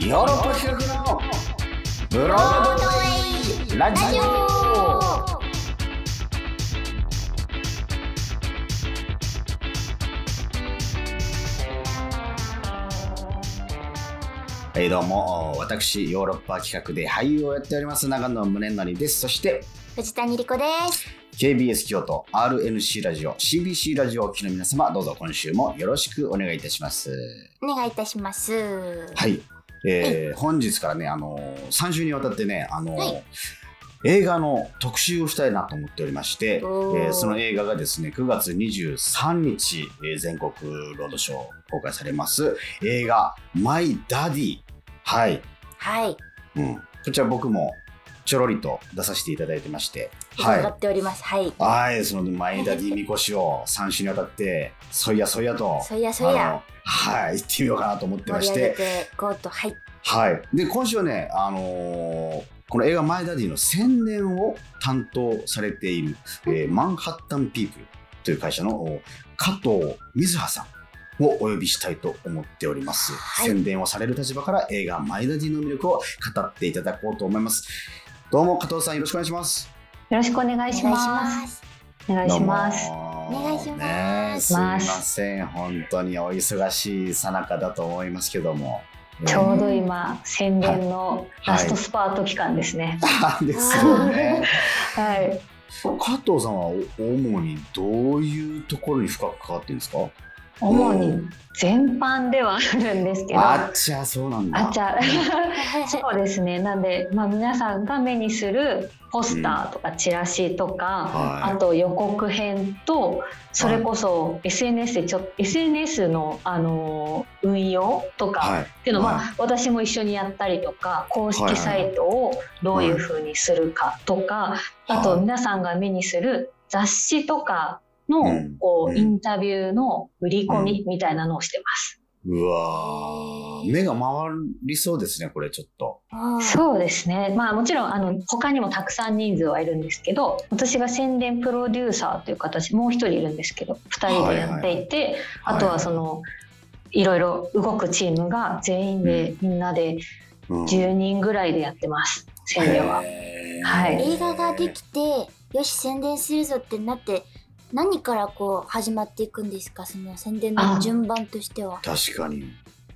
ヨーロッパ企画のブロードウェイラジオはいどうも私ヨーロッパ企画で俳優をやっております長野宗則ですそして藤谷莉子です。KBS 京都 RNC ラジオ CBC ラジオをおきの皆様どうぞ今週もよろしくお願いいたしますお願いいたします。はい、えー本日からね、あのー、3週にわたってね、あのーはい映画の特集をしたいなと思っておりまして、えーその映画がですね、9月23日、えー全国ロードショー公開されます映画、マイ・ダディ。はい。はい。うん。こちら僕もちょろりと出させていただいてまして、は伺っております。はい。い。はい、そのマイ・ダディみこしを3週にわたって、そいやそいやと、そいやそいやはい、行ってみようかなと思ってましてていこうと。はい。はい。で、今週はね、あのーこの映画マイダディの宣伝を担当されている、えーマンハッタンピープルという会社のお加藤瑞葉さんをお呼びしたいと思っております。はい宣伝をされる立場から映画マイダディの魅力を語っていただこうと思います。どうも加藤さんよろしくお願いします。よろしくお願いしま。ますす。お願いします。お願いしますすいません。本当にお忙しいさなかだと思いますけども。ちょうど今宣伝のラストスパート期間ですね。なんですよね。はい。加藤さんはお主にどういうところに深く関わってるんですか？主に全般ではあるんですけど、ああっちゃそうなんだ。っちゃ そうですね。なんでまあ皆さんが目にするポスターとかチラシとか、はい。あと予告編とそれこそ SNS でちょっと SNS のあの運用とか。はい。っていうのは、は私も一緒にやったりとか公式サイトをどういうふうにするかとか、あとはい皆さんが目にする雑誌とかのうんうんこうインタビューの売り込みみたいなのをしてます。うわー目が回りそうですねこれちょっとう。そうですね。まあもちろんあの他にもたくさん人数はいるんですけど、私が宣伝プロデューサーという形もう一人いるんですけど、二人でやっていて、あとはそのいろいろ動くチームが全員でみんなでうん10人ぐらいでやってます。宣伝は。はい映画ができて、よし宣伝するぞってなって、何からこう始まっていくんですか？その宣伝の順番としては。確かに。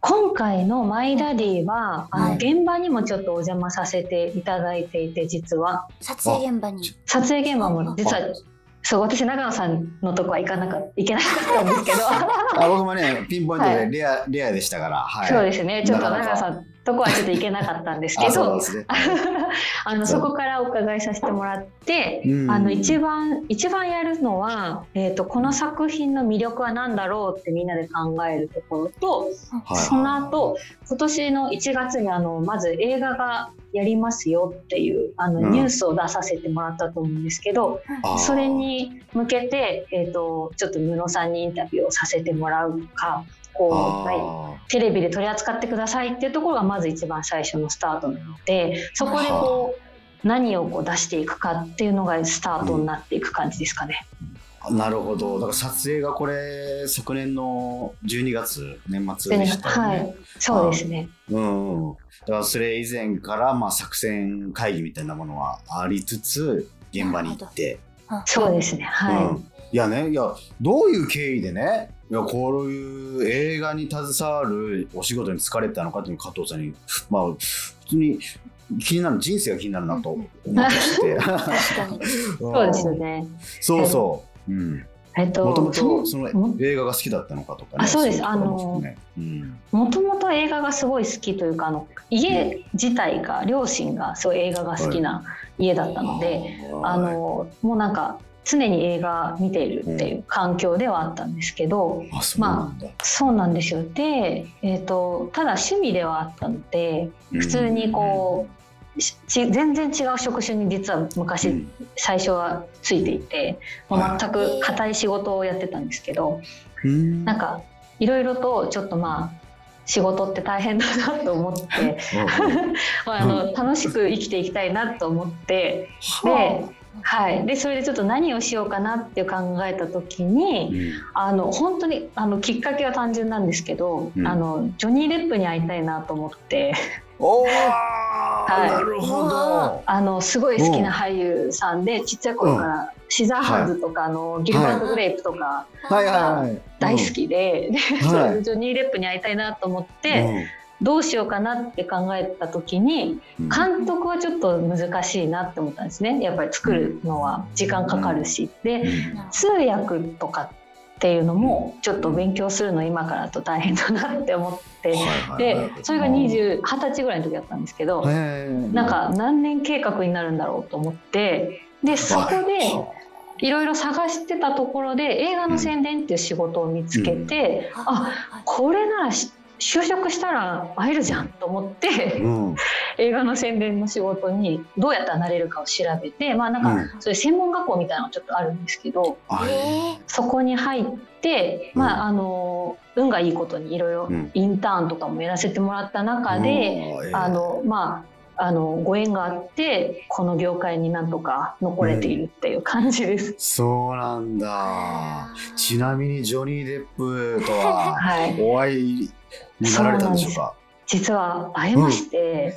今回の「マイダディは」あのはい現場にもちょっとお邪魔させていただいていて実は。撮影現場に。撮影現場も実はそう私長野さんのとこは行かなか行けなかったんですけど、あ僕もねピンポイントはいでレア、レアでしたから、はい、そうですね。ちょっと長野さんとこはちょっと行けなかったんですけど あのそこからお伺いさせてもらって、うん。あの一番一番やるのは、えー、とこの作品の魅力は何だろうってみんなで考えるところと、はい。その後今年の1月にあのまず映画がやりますよっていうあのうん。ニュースを出させてもらったと思うんですけど、あー。それに向けて、えー、とちょっと布さんにインタビューをさせてもらうとかこう、はい。あテレビで取り扱ってくださいっていうところがまず一番最初のスタートなのでそこでこう何をこう出していくかっていうのがスタートになっていく感じですかね。ーなるほど。だから撮影がこれ昨年の12月年末でしたよね、はい、そうですね。うんうん、だからそれ以前からまあ作戦会議みたいなものはありつつ現場に行って、そうですね。はい。うん、いやねいやどういう経緯でねいやこういう映画に携わるお仕事に疲れたのかっていう加藤さんにまあ普通に気になる人生が気になるなと思ってまして。そうですよね。そうそう、うん、えっと、もともそとそのも映画が好きだったのかとかね。あそうです。いところもともと映画がすごい好きというかあの家自体が両親がすごい映画が好きな家だったので、あのもうなんか常に映画見ているっていう環境ではあったんですけど、あそうなんだ、そうなんですよ。で、えー、とただ趣味ではあったので普通にこう、全然違う職種に実は昔、うん。最初はついていて、まあはい全く硬い仕事をやってたんですけど、うん。なんかいろいろとちょっとまあ仕事って大変だなと思って まああの楽しく生きていきたいなと思ってではい、でそれでちょっと何をしようかなって考えた時に、うん。あの本当にあのきっかけは単純なんですけど、うん。あのジョニー・デップに会いたいなと思って。おお、い。なるほど。あのすごい好きな俳優さんでちっちゃい頃からシザーハンズとか、あのギルバート・グレイプとかはい。はい。はい。大好きで,、ではい。ジョニー・デップに会いたいなと思って、どうしようかなって考えた時にうん。監督はちょっと難しいなって思ったんですね。やっぱり作るのは時間かかるし。で通訳とかっていうのもちょっと勉強するの今からだと大変だなって思って。でそれが20 20歳ぐらいの時だったんですけどなんか何年計画になるんだろうと思って。でそこでい。ろいろ探してたところで映画の宣伝っていう仕事を見つけてあこれならし就職したら会えるじゃんと思ってうん。映画の宣伝の仕事にどうやったらなれるかを調べてまあなんうん。かそういう専門学校みたいなのがちょっとあるんですけどあえ。そこに入ってまああの運がいいことにいろいろうん。インターンとかもやらせてもらった中でうんあのまああのご縁があってこの業界になんとか残れているっていう感じです。そうなんだ。ちなみにジョニー・デップとははい、お会いになられたんでしょうか？実は会えまして、え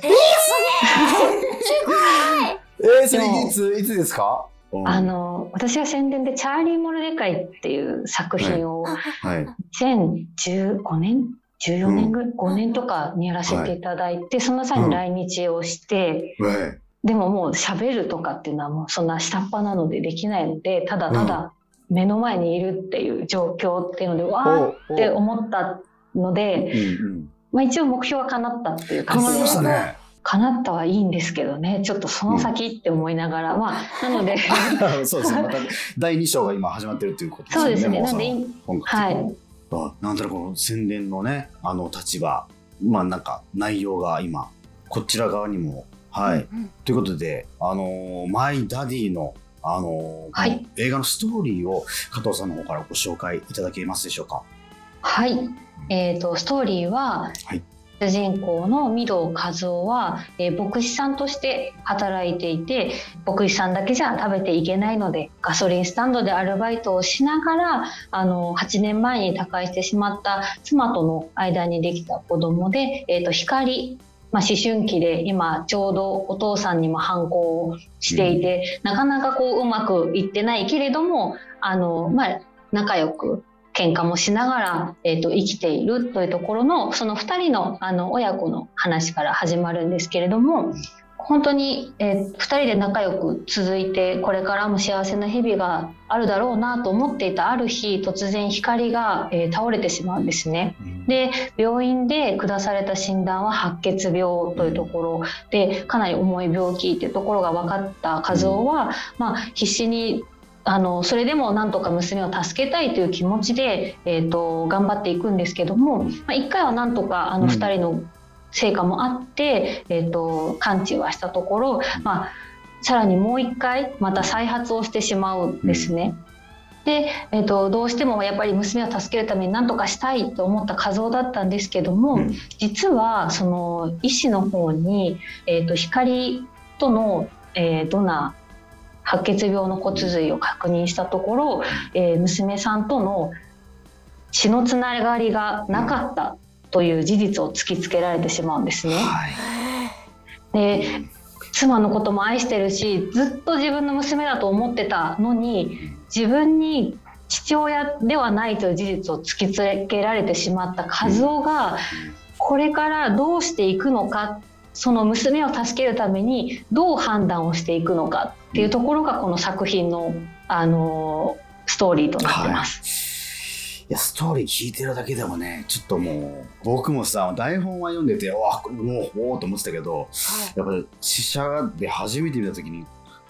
ー、それいついつですか？うんあの私は宣伝で「チャーリー・モルデカイ」っていう作品をはい。2015年？14年ぐらい、5年とかにやらせていただいて、その際に来日をして、はい。でももう喋るとかっていうのはもうそんな下っ端なのでできないのでただただ目の前にいるっていう状況っていうので、わーって思ったので、うんうん。まあ、一応目標は叶ったっていう感じで。叶ね。叶ったはいいんですけどね。ちょっとその先って思いながら、まあなので。そうですね。また第二章が今始まってるということですよね。そうですね。もなんでその本格的にあなんだろうこの宣伝のねあの立場。まあなんか内容が今こちら側にも。はい、うんということであのーマイダディのあのーはい。映画のストーリーを加藤さんの方からご紹介いただけますでしょうか？はい、えー、とストーリーは、はい主人公の御堂和夫は、えー牧師さんとして働いていて牧師さんだけじゃ食べていけないのでガソリンスタンドでアルバイトをしながらあの8年前に他界してしまった妻との間にできた子供で、えー、と光まあ、思春期で今ちょうどお父さんにも反抗をしていて、なかなかこううまくいってないけれどもあの、まあ、仲良く喧嘩もしながら、えー、と生きているというところのその2人のあの親子の話から始まるんですけれども本当に、え2人で仲良く続いてこれからも幸せな日々があるだろうなと思っていたある日突然光が、えー倒れてしまうんですね。で病院で下された診断は白血病というところでかなり重い病気っていうところが分かった和夫は、まあ、必死にあのそれでもなんとか娘を助けたいという気持ちで、えー、と頑張っていくんですけども、まあ、1回はなんとかあのうん。2人の成果もあって、えー、と完治はしたところ、まあ、さらにもう1回また再発をしてしまうんですね。で、えー、とどうしてもやっぱり娘を助けるために何とかしたいと思った和夫だったんですけども、うん。実はその医師の方に、えー、と光との、えードナー白血病の骨髄を確認したところ、えー娘さんとの血のつながりがなかったという事実を突きつけられてしまうんですね。はい。で妻のことも愛してるしずっと自分の娘だと思ってたのに自分に父親ではないという事実を突きつけられてしまった和夫がこれからどうしていくのかその娘を助けるためにどう判断をしていくのかっていうところがこの作品の、あのストーリーとなってます。い。やストーリー聞いてるだけでもねちょっともう僕もさ台本は読んでてわもうおおと思ってたけどやっぱり試写で初めて見た時に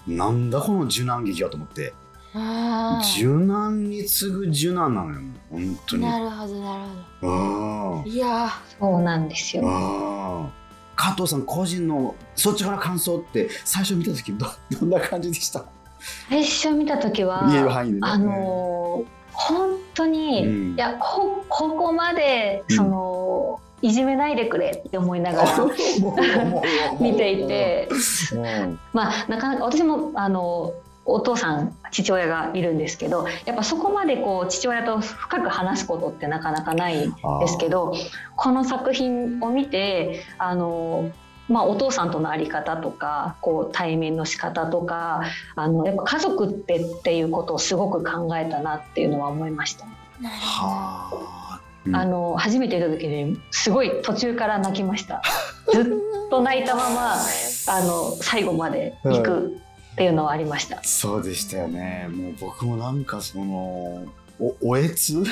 なんだこの受難劇はと思って。あ受難に次ぐ受難なのよ本当ーに。なるほどなるほうん。どいやそうなんですよ。加藤さん個人の率直な感想って最初見た時ど どんな感じでした？最初見た時はね。あの本当に、うん。いやこここまでその、いじめないでくれって思いながら 見ていて、うん。まあなかなか私もあのお父さん父親がいるんですけどやっぱそこまでこう父親と深く話すことってなかなかないですけどこの作品を見てあのまあ、お父さんとの在り方とかこう対面の仕方とかあのやっぱ家族ってっていうことをすごく考えたなっていうのは思いました。はあ、の初めて見た時にすごい途中から泣きました。ずっと泣いたままあの最後まで行くっていうのはありました。そうでしたよね。もう僕もなんかそのおおえつ？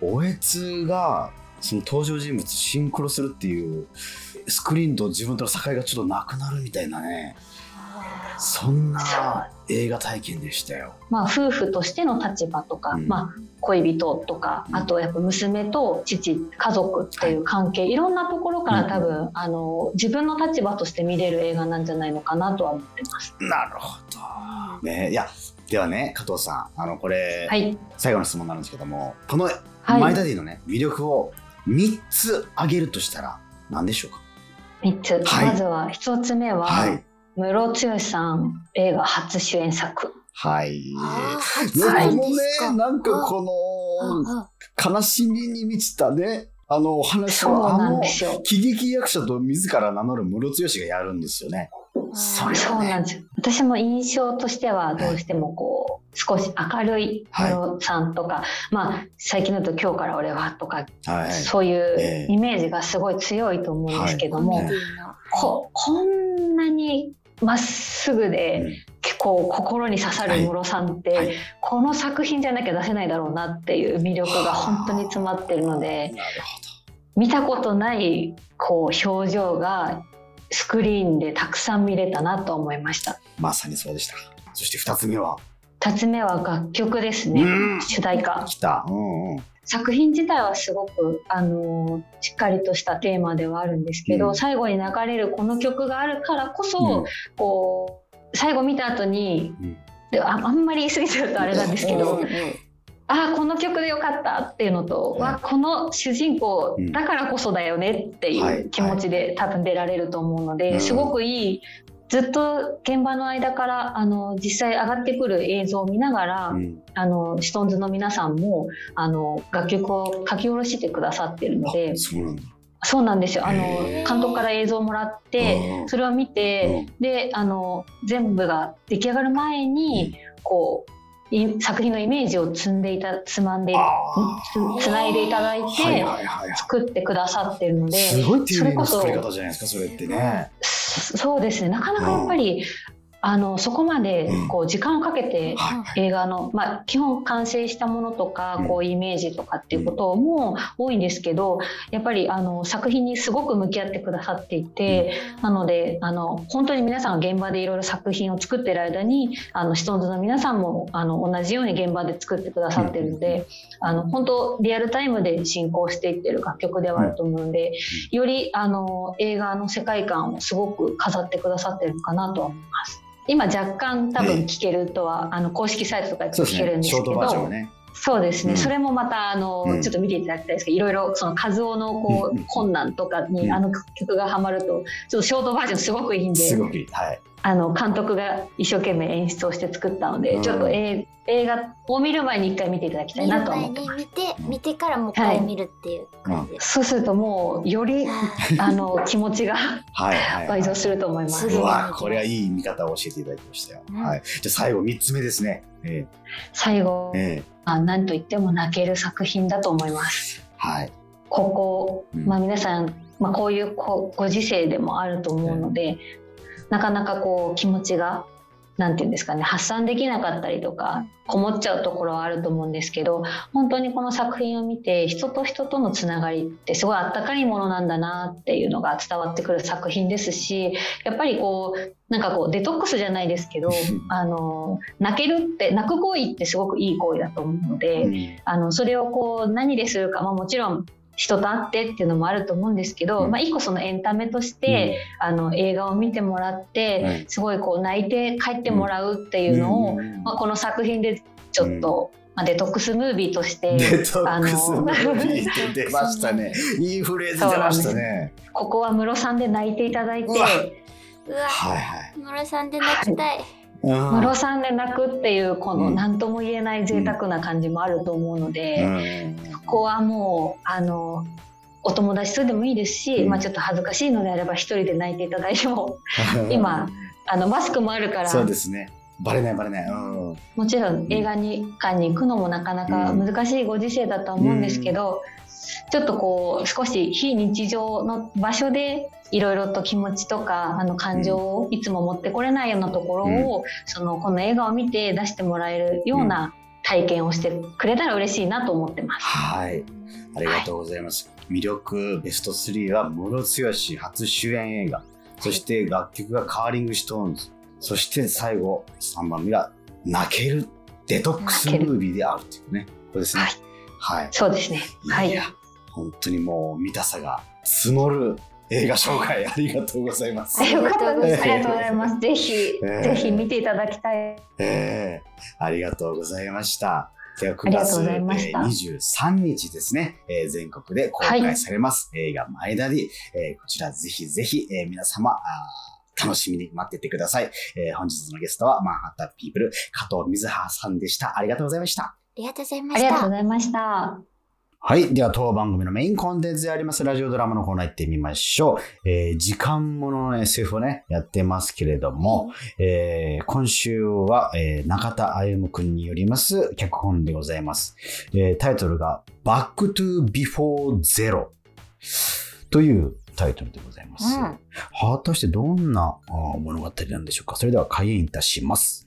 おえつがその登場人物シンクロするっていうスクリーンと自分との境がちょっとなくなるみたいなね。そんな映画体験でしたよ。まあ、夫婦としての立場とか、うん、まあ、恋人とか、あとやっぱ娘と父家族っていう関係、はい、いろんなところから多分、うん、あの自分の立場として見れる映画なんじゃないのかなとは思ってます。なるほど。ね、いやではね加藤さんあのこれ、はい、最後の質問なんですけどもこのマイダディのね、魅力を3つ挙げるとしたら何でしょうか？3つ、はい、まずは1つ目は、はい、ムロツヨシさん映画初主演作。はい。このね、なんか。この、悲しみに満ちたね、あのお話を、あの、喜劇役者と自ら名乗るムロツヨシがやるんですよね。そね、そうなんですよ。私も印象としてはどうしてもこう、少し明るいムロさんとか、はい、まあ最近だと今日から俺はとか、はい、そういうイメージがすごい強いと思うんですけども、はい、ここんなにまっすぐで、結構心に刺さるムロさんって、この作品じゃなきゃ出せないだろうなっていう魅力が本当に詰まってるので見たことないこう表情がスクリーンでたくさん見れたなと思いました。まさにそうでした。そして2つ目は？2つ目は楽曲ですね。主題歌。きた、うんうん、作品自体はすごく、あのしっかりとしたテーマではあるんですけど、うん、最後に流れるこの曲があるからこそ、うん、こう最後見た後に、でああんまり言い過ぎちゃうとあれなんですけど、ああこの曲でよかったっていうのと、ね、わこの主人公だからこそだよねっていう気持ちで多分出られると思うので、すごくいいずっと現場の間からあの実際上がってくる映像を見ながら、うん、あのシトンズの皆さんもあの楽曲を書き下ろしてくださってるので。そうなんですよ。あの監督から映像をもらってそれを見てであの全部が出来上がる前にこう作品のイメージを積んでいたつまんでつないでいただいて作ってくださってるので、すごい丁寧な作り方じゃないですかそれってね。そうですね。なかなかやっぱり、あのそこまでこう時間をかけて映画の、まあ、基本完成したものとかこうイメージとかっていうことも多いんですけどやっぱりあの作品にすごく向き合ってくださっていてなのであの本当に皆さんが現場でいろいろ作品を作ってる間にあのシトンズの皆さんもあの同じように現場で作ってくださってるのであの本当リアルタイムで進行していってる楽曲ではあると思うのでよりあの映画の世界観をすごく飾ってくださってるのかなとは思います。今若干多分聞けるとは、あの公式サイトとかで聞けるんですけど、ね、そうですね、うん、それもまたあの、うん、ちょっと見ていただきたいですけどいろいろその和夫のこう、うん、困難とかにあの曲がはまるとちょっとショートバージョンすごくいいんで、はい、あの監督が一生懸命演出をして作ったので、ちょっと、え映画を見る前に一回見ていただきたいなと思ってます。見て見てからもう一回見るっていう感じです、はい、そうするともうよりあの気持ちが倍増すると思います。うわこれはいい見方を教えていただきましたよ。はい。じゃ最後三つ目ですね。えー、最後、えー、あ何と言っても泣ける作品だと思います。はい。ここ、まあ皆さん、まあこういうご時世でもあると思うので、なかなかこう気持ちがなんていうんですかね発散できなかったりとかこもっちゃうところはあると思うんですけど本当にこの作品を見て人と人とのつながりってすごいあったかいものなんだなっていうのが伝わってくる作品ですしやっぱりこうなんかこうデトックスじゃないですけどあの泣けるって泣く行為ってすごくいい行為だと思うので、あのそれをこう何でするか、まあ、もちろん人と会ってっていうのもあると思うんですけど、うん、まあ、一個そのエンタメとして、うん、あの映画を見てもらって、すごいこう泣いて帰ってもらうっていうのを、まあ、この作品でちょっと、まあ、デトックスムービーとしてデトックスムービーって出ましたね。いいフレーズ出ましたね。ここはムロさんで泣いていただいて。うわ。はいはい。ムロさんで泣きたいムロさんで泣くっていうこの何とも言えない贅沢な感じもあると思うので、そこはもうあのお友達とでもいいですし、まあ、ちょっと恥ずかしいのであれば一人で泣いていただいても今あのマスクもあるからそうですね。バレないバレない、うん、もちろん映画に館に行くのもなかなか難しいご時世だと思うんですけど、うん、ちょっとこう少し非日常の場所でいろいろと気持ちとかあの感情をいつも持ってこれないようなところを、うん、そのこの映画を見て出してもらえるような体験をしてくれたら嬉しいなと思ってます。はいありがとうございます。はい、魅力ベスト3はムロツヨシ初主演映画、そして楽曲がカーリングストーンズ、そして最後3番目が泣けるデトックスムービーであるっていうね、これですね。はい。はい、そうですね。はい。本当にもう見たさが募る映画紹介ありがとうございます。よかったです。ありがとうございます。ぜひ、えー、ぜひ見ていただきたい。ええー、ありがとうございました。では9月23日ですね、えー、全国で公開されます、はい、映画前田り、えー、こちらぜひぜひ、えー、皆様楽しみに待っててください、えー。本日のゲストはマンハッタンピープル加藤水葉さんでした。ありがとうございました。ありがとうございました。ありがとうございました。はい。では、当番組のメインコンテンツでありますラジオドラマのコーナー行ってみましょう。えー、時間ものの SF をね、やってますけれども、えー、今週は、えー、中田歩くんによります脚本でございます。えー、タイトルが Back to Before Zero というタイトルでございます。うん、果たしてどんな物語なんでしょうかそれでは開演いたします。